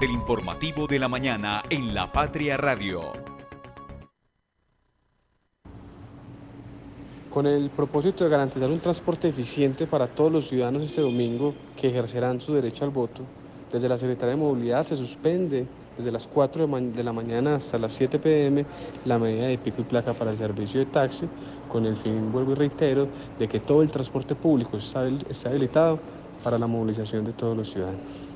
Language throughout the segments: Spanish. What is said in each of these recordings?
El informativo de la mañana en La Patria Radio. Con el propósito de garantizar un transporte eficiente para todos los ciudadanos este domingo que ejercerán su derecho al voto, desde la Secretaría de Movilidad se suspende desde las 4 de, la mañana hasta las 7 pm la medida de pico y placa para el servicio de taxi, con el fin, vuelvo y reitero, de que todo el transporte público está, está habilitado para la movilización de todos los ciudadanos.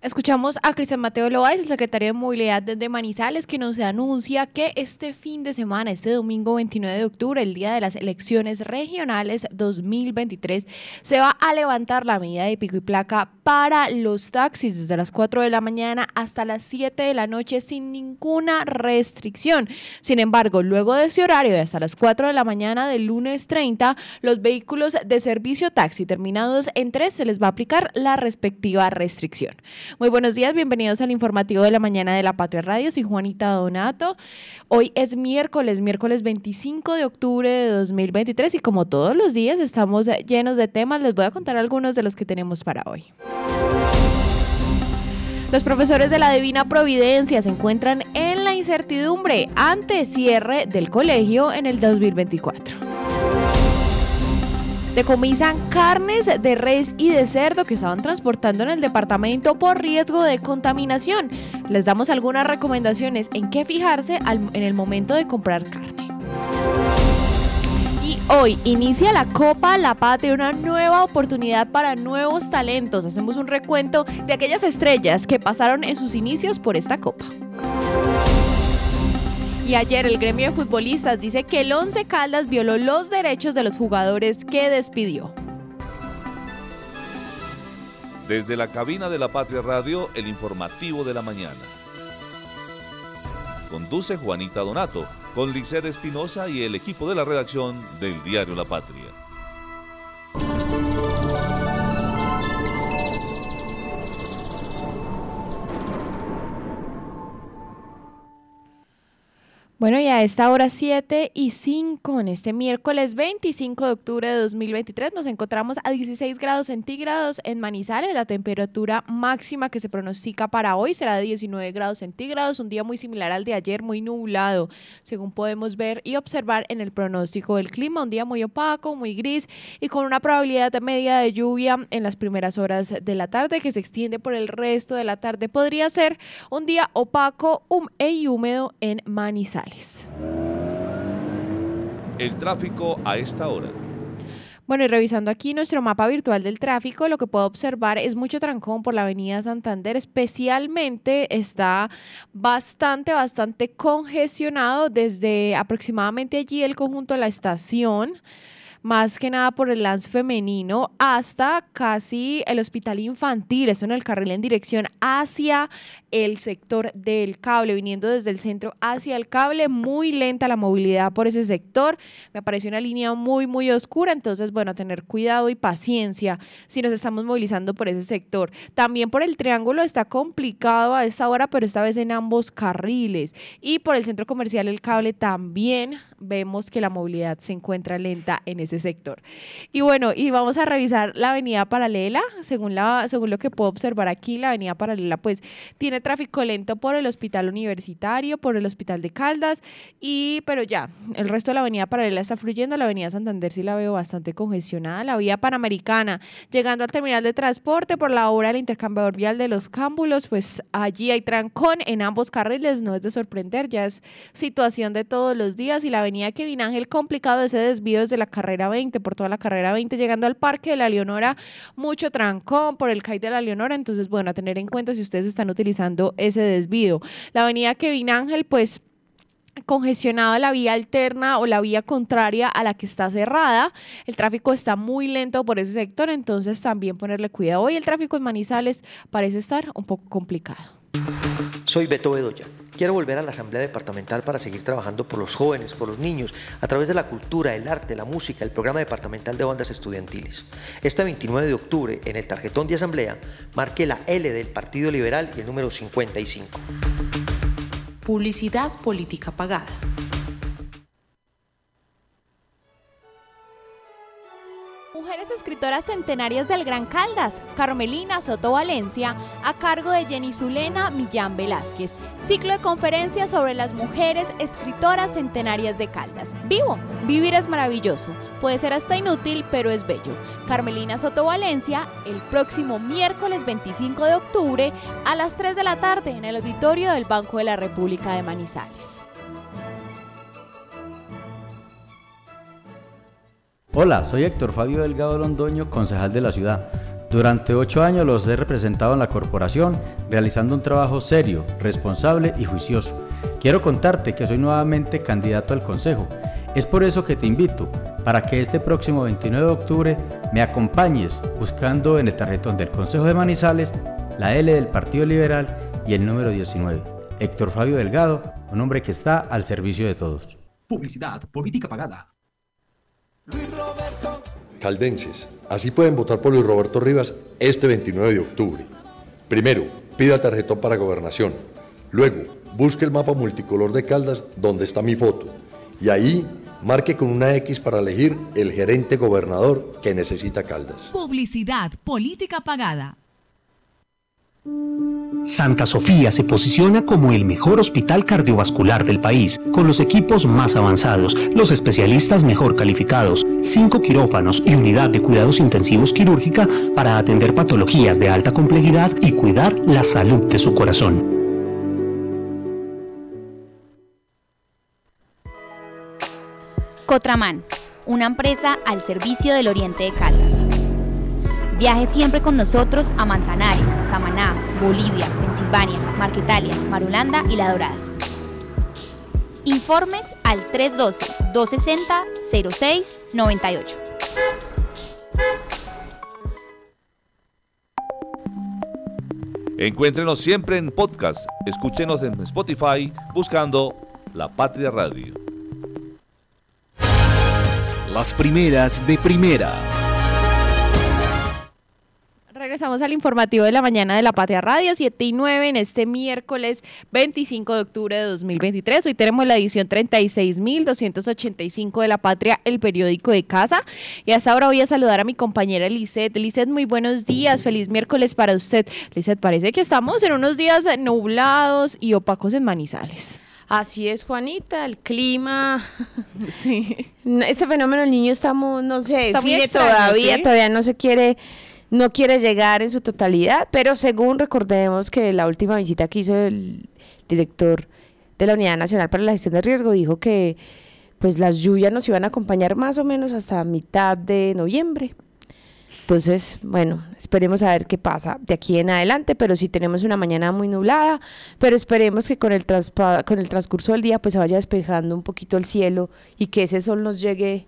Escuchamos a Cristian Mateo Loaiz, el secretario de Movilidad de Manizales, que nos anuncia que este fin de semana, este domingo 29 de octubre, el día de las elecciones regionales 2023, se va a levantar la medida de pico y placa para los taxis desde las 4 de la mañana hasta las 7 de la noche sin ninguna restricción. Sin embargo, luego de ese horario de hasta las 4 de la mañana del lunes 30, los vehículos de servicio taxi terminados en 3 se les va a aplicar la respectiva restricción. Muy buenos días, bienvenidos al informativo de la mañana de la Patria Radio. Soy Juanita Donato. Hoy es miércoles, miércoles 25 de octubre de 2023 y como todos los días estamos llenos de temas. Les voy a contar algunos de los que tenemos para hoy. Los profesores de la Divina Providencia se encuentran en la incertidumbre ante cierre del colegio en el 2024 decomisan carnes de res y de cerdo que estaban transportando en el departamento por riesgo de contaminación. Les damos algunas recomendaciones en qué fijarse en el momento de comprar carne. Y hoy inicia la Copa La Patria, una nueva oportunidad para nuevos talentos. Hacemos un recuento de aquellas estrellas que pasaron en sus inicios por esta Copa. Y ayer el gremio de futbolistas dice que el Once Caldas violó los derechos de los jugadores que despidió. Desde la cabina de la Patria Radio, el informativo de la mañana. Conduce Juanita Donato, con Liced Espinosa y el equipo de la redacción del diario La Patria. Bueno, y a esta hora 7 y 5, en este miércoles 25 de octubre de 2023, nos encontramos a 16 grados centígrados en Manizales. La temperatura máxima que se pronostica para hoy será de 19 grados centígrados, un día muy similar al de ayer, muy nublado, según podemos ver y observar en el pronóstico del clima. Un día muy opaco, muy gris y con una probabilidad media de lluvia en las primeras horas de la tarde que se extiende por el resto de la tarde. Podría ser un día opaco y húmedo en Manizales. El tráfico a esta hora. Bueno, y revisando aquí nuestro mapa virtual del tráfico, lo que puedo observar es mucho trancón por la avenida Santander, especialmente está bastante, bastante congestionado desde aproximadamente allí el conjunto de la estación más que nada por el lance femenino, hasta casi el hospital infantil, eso en el carril en dirección hacia el sector del cable, viniendo desde el centro hacia el cable, muy lenta la movilidad por ese sector, me parece una línea muy, muy oscura, entonces, bueno, tener cuidado y paciencia si nos estamos movilizando por ese sector. También por el triángulo está complicado a esta hora, pero esta vez en ambos carriles. Y por el centro comercial El Cable también vemos que la movilidad se encuentra lenta en ese sector. Y bueno, y vamos a revisar la avenida paralela, según, la, según lo que puedo observar aquí, la avenida paralela pues tiene tráfico lento por el hospital universitario, por el hospital de Caldas, y pero ya, el resto de la avenida paralela está fluyendo, la avenida Santander sí la veo bastante congestionada, la vía panamericana, llegando al terminal de transporte por la hora del intercambiador vial de los cámbulos, pues allí hay trancón en ambos carriles, no es de sorprender, ya es situación de todos los días. Y la avenida Kevin Ángel complicado ese desvío desde la carrera 20, por toda la carrera 20, llegando al Parque de la Leonora, mucho trancón por el CAI de la Leonora, entonces, bueno, a tener en cuenta si ustedes están utilizando ese desvío. La avenida Kevin Ángel, pues congestionada la vía alterna o la vía contraria a la que está cerrada. El tráfico está muy lento por ese sector, entonces también ponerle cuidado. Hoy el tráfico en Manizales parece estar un poco complicado. Soy Beto Bedoya Quiero volver a la Asamblea Departamental para seguir trabajando por los jóvenes, por los niños, a través de la cultura, el arte, la música, el programa departamental de bandas estudiantiles. Este 29 de octubre, en el tarjetón de Asamblea, marque la L del Partido Liberal y el número 55. Publicidad política pagada. Escritoras centenarias del Gran Caldas, Carmelina Soto Valencia, a cargo de Jenny Zulena Millán Velázquez. Ciclo de conferencias sobre las mujeres escritoras centenarias de Caldas. Vivo, vivir es maravilloso, puede ser hasta inútil, pero es bello. Carmelina Soto Valencia, el próximo miércoles 25 de octubre a las 3 de la tarde en el auditorio del Banco de la República de Manizales. Hola, soy Héctor Fabio Delgado Londoño, concejal de la ciudad. Durante ocho años los he representado en la corporación, realizando un trabajo serio, responsable y juicioso. Quiero contarte que soy nuevamente candidato al consejo. Es por eso que te invito, para que este próximo 29 de octubre me acompañes buscando en el tarjetón del Consejo de Manizales la L del Partido Liberal y el número 19. Héctor Fabio Delgado, un hombre que está al servicio de todos. Publicidad, política pagada. Caldenses, así pueden votar por Luis Roberto Rivas este 29 de octubre. Primero, pida tarjetón para gobernación. Luego, busque el mapa multicolor de Caldas donde está mi foto. Y ahí, marque con una X para elegir el gerente gobernador que necesita Caldas. Publicidad, política pagada. Santa Sofía se posiciona como el mejor hospital cardiovascular del país, con los equipos más avanzados, los especialistas mejor calificados, cinco quirófanos y unidad de cuidados intensivos quirúrgica para atender patologías de alta complejidad y cuidar la salud de su corazón. Cotraman, una empresa al servicio del Oriente de Caldas. Viaje siempre con nosotros a Manzanares, Samaná, Bolivia, Pensilvania, Marquetalia, Marulanda y La Dorada. Informes al 312-260-0698. Encuéntrenos siempre en podcast. Escúchenos en Spotify buscando La Patria Radio. Las primeras de primera. Regresamos al informativo de la mañana de la Patria Radio 7 y 9 en este miércoles 25 de octubre de 2023. Hoy tenemos la edición 36.285 de la Patria, el periódico de casa. Y hasta ahora voy a saludar a mi compañera Lizeth. Lizeth, muy buenos días. Feliz miércoles para usted. Lizeth, parece que estamos en unos días nublados y opacos en Manizales. Así es, Juanita, el clima. Sí. Este fenómeno el niño estamos, no sé, Está muy extraño, todavía, ¿sí? todavía no se quiere, no quiere llegar en su totalidad, pero según recordemos que la última visita que hizo el director de la Unidad Nacional para la Gestión de Riesgo dijo que pues las lluvias nos iban a acompañar más o menos hasta mitad de noviembre. Entonces, bueno, esperemos a ver qué pasa de aquí en adelante, pero sí tenemos una mañana muy nublada, pero esperemos que con el, transcurso del día pues se vaya despejando un poquito el cielo y que ese sol nos llegue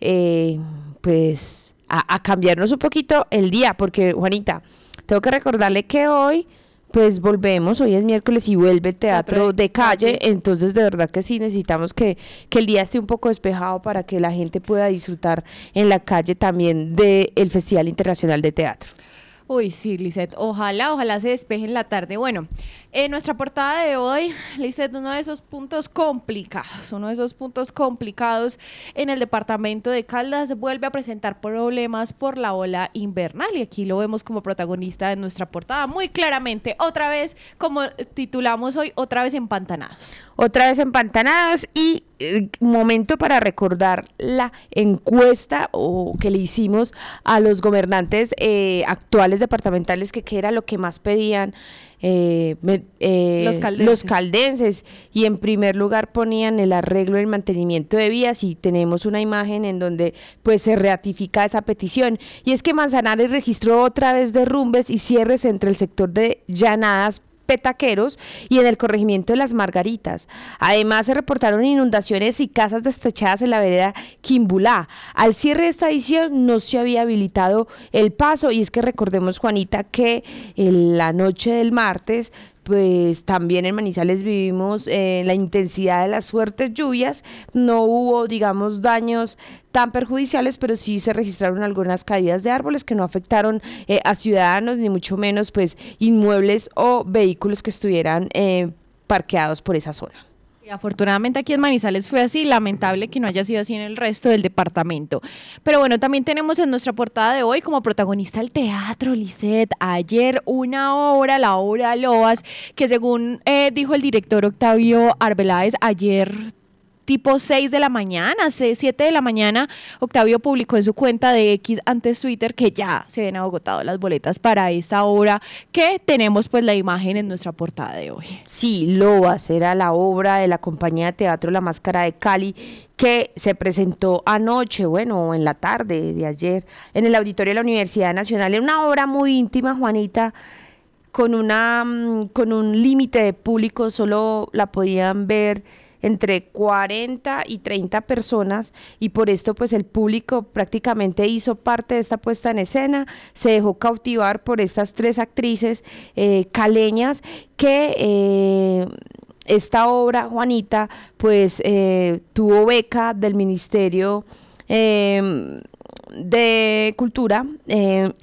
eh, pues a, a cambiarnos un poquito el día, porque Juanita, tengo que recordarle que hoy pues volvemos, hoy es miércoles y vuelve el teatro de de calle, entonces de verdad que sí necesitamos que, que el día esté un poco despejado para que la gente pueda disfrutar en la calle también del Festival Internacional de Teatro. Uy, sí, Lizeth. Ojalá, ojalá se despeje en la tarde. Bueno, en nuestra portada de hoy, Lizeth, uno de esos puntos complicados, uno de esos puntos complicados en el departamento de Caldas vuelve a presentar problemas por la ola invernal y aquí lo vemos como protagonista de nuestra portada muy claramente. Otra vez, como titulamos hoy, otra vez empantanados. Otra vez empantanados y eh, momento para recordar la encuesta o que le hicimos a los gobernantes eh, actuales departamentales que qué era lo que más pedían eh, eh, Los caldenses. los caldenses y en primer lugar ponían el arreglo y el mantenimiento de vías y tenemos una imagen en donde pues se ratifica esa petición y es que Manzanares registró otra vez derrumbes y cierres entre el sector de llanadas petaqueros y en el corregimiento de las Margaritas. Además, se reportaron inundaciones y casas destechadas en la vereda Quimbulá. Al cierre de esta edición no se había habilitado el paso y es que recordemos, Juanita, que en la noche del martes pues también en Manizales vivimos eh, la intensidad de las fuertes lluvias, no hubo, digamos, daños tan perjudiciales, pero sí se registraron algunas caídas de árboles que no afectaron eh, a ciudadanos, ni mucho menos, pues, inmuebles o vehículos que estuvieran eh, parqueados por esa zona. Afortunadamente aquí en Manizales fue así, lamentable que no haya sido así en el resto del departamento. Pero bueno, también tenemos en nuestra portada de hoy como protagonista el teatro, Lisset. Ayer una obra, la obra Loas, que según eh, dijo el director Octavio Arbeláez, ayer tipo 6 de la mañana, 7 de la mañana, Octavio publicó en su cuenta de X antes Twitter que ya se han agotado las boletas para esta obra que tenemos pues la imagen en nuestra portada de hoy. Sí, Lobas era la obra de la compañía de teatro La Máscara de Cali que se presentó anoche, bueno, en la tarde de ayer, en el auditorio de la Universidad Nacional. Era una obra muy íntima, Juanita, con, una, mm, con un límite de público, solo la podían ver entre 40 y 30 personas y por esto pues el público prácticamente hizo parte de esta puesta en escena, se dejó cautivar por estas tres actrices eh, caleñas que... Eh, esta obra, Juanita, pues eh, tuvo beca del Ministerio de Cultura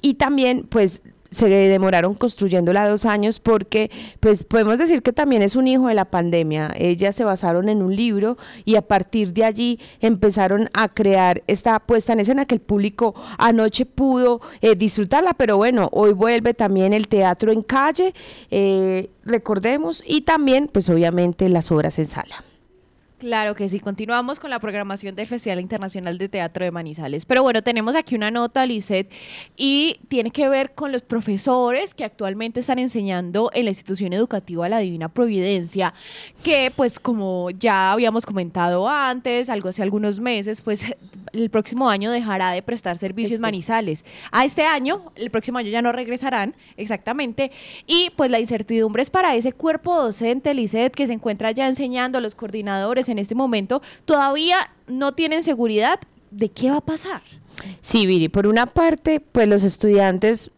y también pues se demoraron construyéndola dos años porque, pues podemos decir que también es un hijo de la pandemia. Ellas se basaron en un libro y a partir de allí empezaron a crear esta puesta en escena que el público anoche pudo eh, disfrutarla, pero bueno, hoy vuelve también el teatro en calle, eh, recordemos, y también, pues obviamente, las obras en sala. Claro que sí, continuamos con la programación del Festival Internacional de Teatro de Manizales. Pero bueno, tenemos aquí una nota, Lisset, y tiene que ver con los profesores que actualmente están enseñando en la institución educativa La Divina Providencia, que pues como ya habíamos comentado antes, algo hace algunos meses, pues el próximo año dejará de prestar servicios este. Manizales. A este año, el próximo año ya no regresarán, exactamente, y pues la incertidumbre es para ese cuerpo docente, Lisset, que se encuentra ya enseñando, los coordinadores, en este momento todavía no tienen seguridad de qué va a pasar. Sí, Viri, por una parte, pues los estudiantes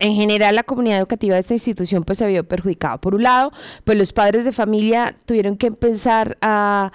en general la comunidad educativa de esta institución pues se vio perjudicada. Por un lado, pues los padres de familia tuvieron que empezar a,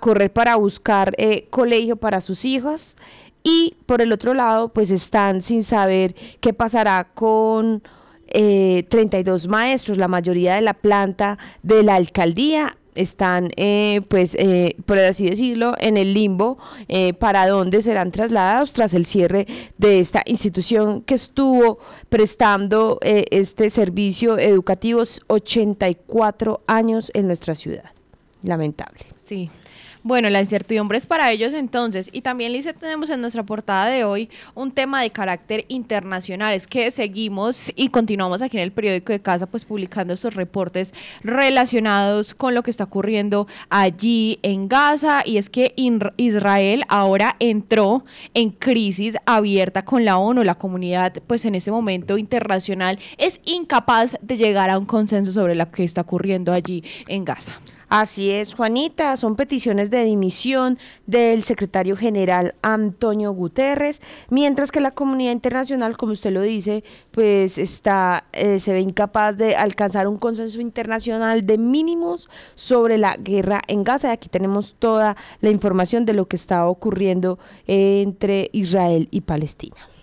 correr para buscar eh, colegio para sus hijos y por el otro lado pues están sin saber qué pasará con eh, 32 maestros, la mayoría de la planta de la alcaldía están, eh, pues, eh, por así decirlo, en el limbo eh, para dónde serán trasladados tras el cierre de esta institución que estuvo prestando este servicio educativo 84 años en nuestra ciudad. Lamentable. Sí. Bueno, la incertidumbre es para ellos entonces. Y también, Lice, tenemos en nuestra portada de hoy un tema de carácter internacional. Es que seguimos y continuamos aquí en el periódico de casa, pues publicando estos reportes relacionados con lo que está ocurriendo allí en Gaza. Y es que Israel ahora entró en crisis abierta con la ONU. La comunidad, pues en este momento internacional, es incapaz de llegar a un consenso sobre lo que está ocurriendo allí en Gaza. Así es, Juanita, son peticiones de dimisión del secretario general Antonio Guterres, mientras que la comunidad internacional, como usted lo dice, pues está, eh, se ve incapaz de alcanzar un consenso internacional de mínimos sobre la guerra en Gaza. Y aquí tenemos toda la información de lo que está ocurriendo entre Israel y Palestina.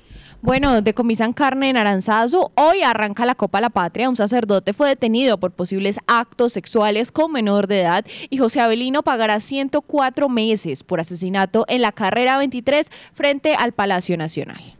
Bueno, decomisan carne en Aranzazu. Hoy arranca la Copa La Patria. Un sacerdote fue detenido por posibles actos sexuales con menor de edad y José Avelino pagará 104 meses por asesinato en la carrera 23 frente al Palacio Nacional.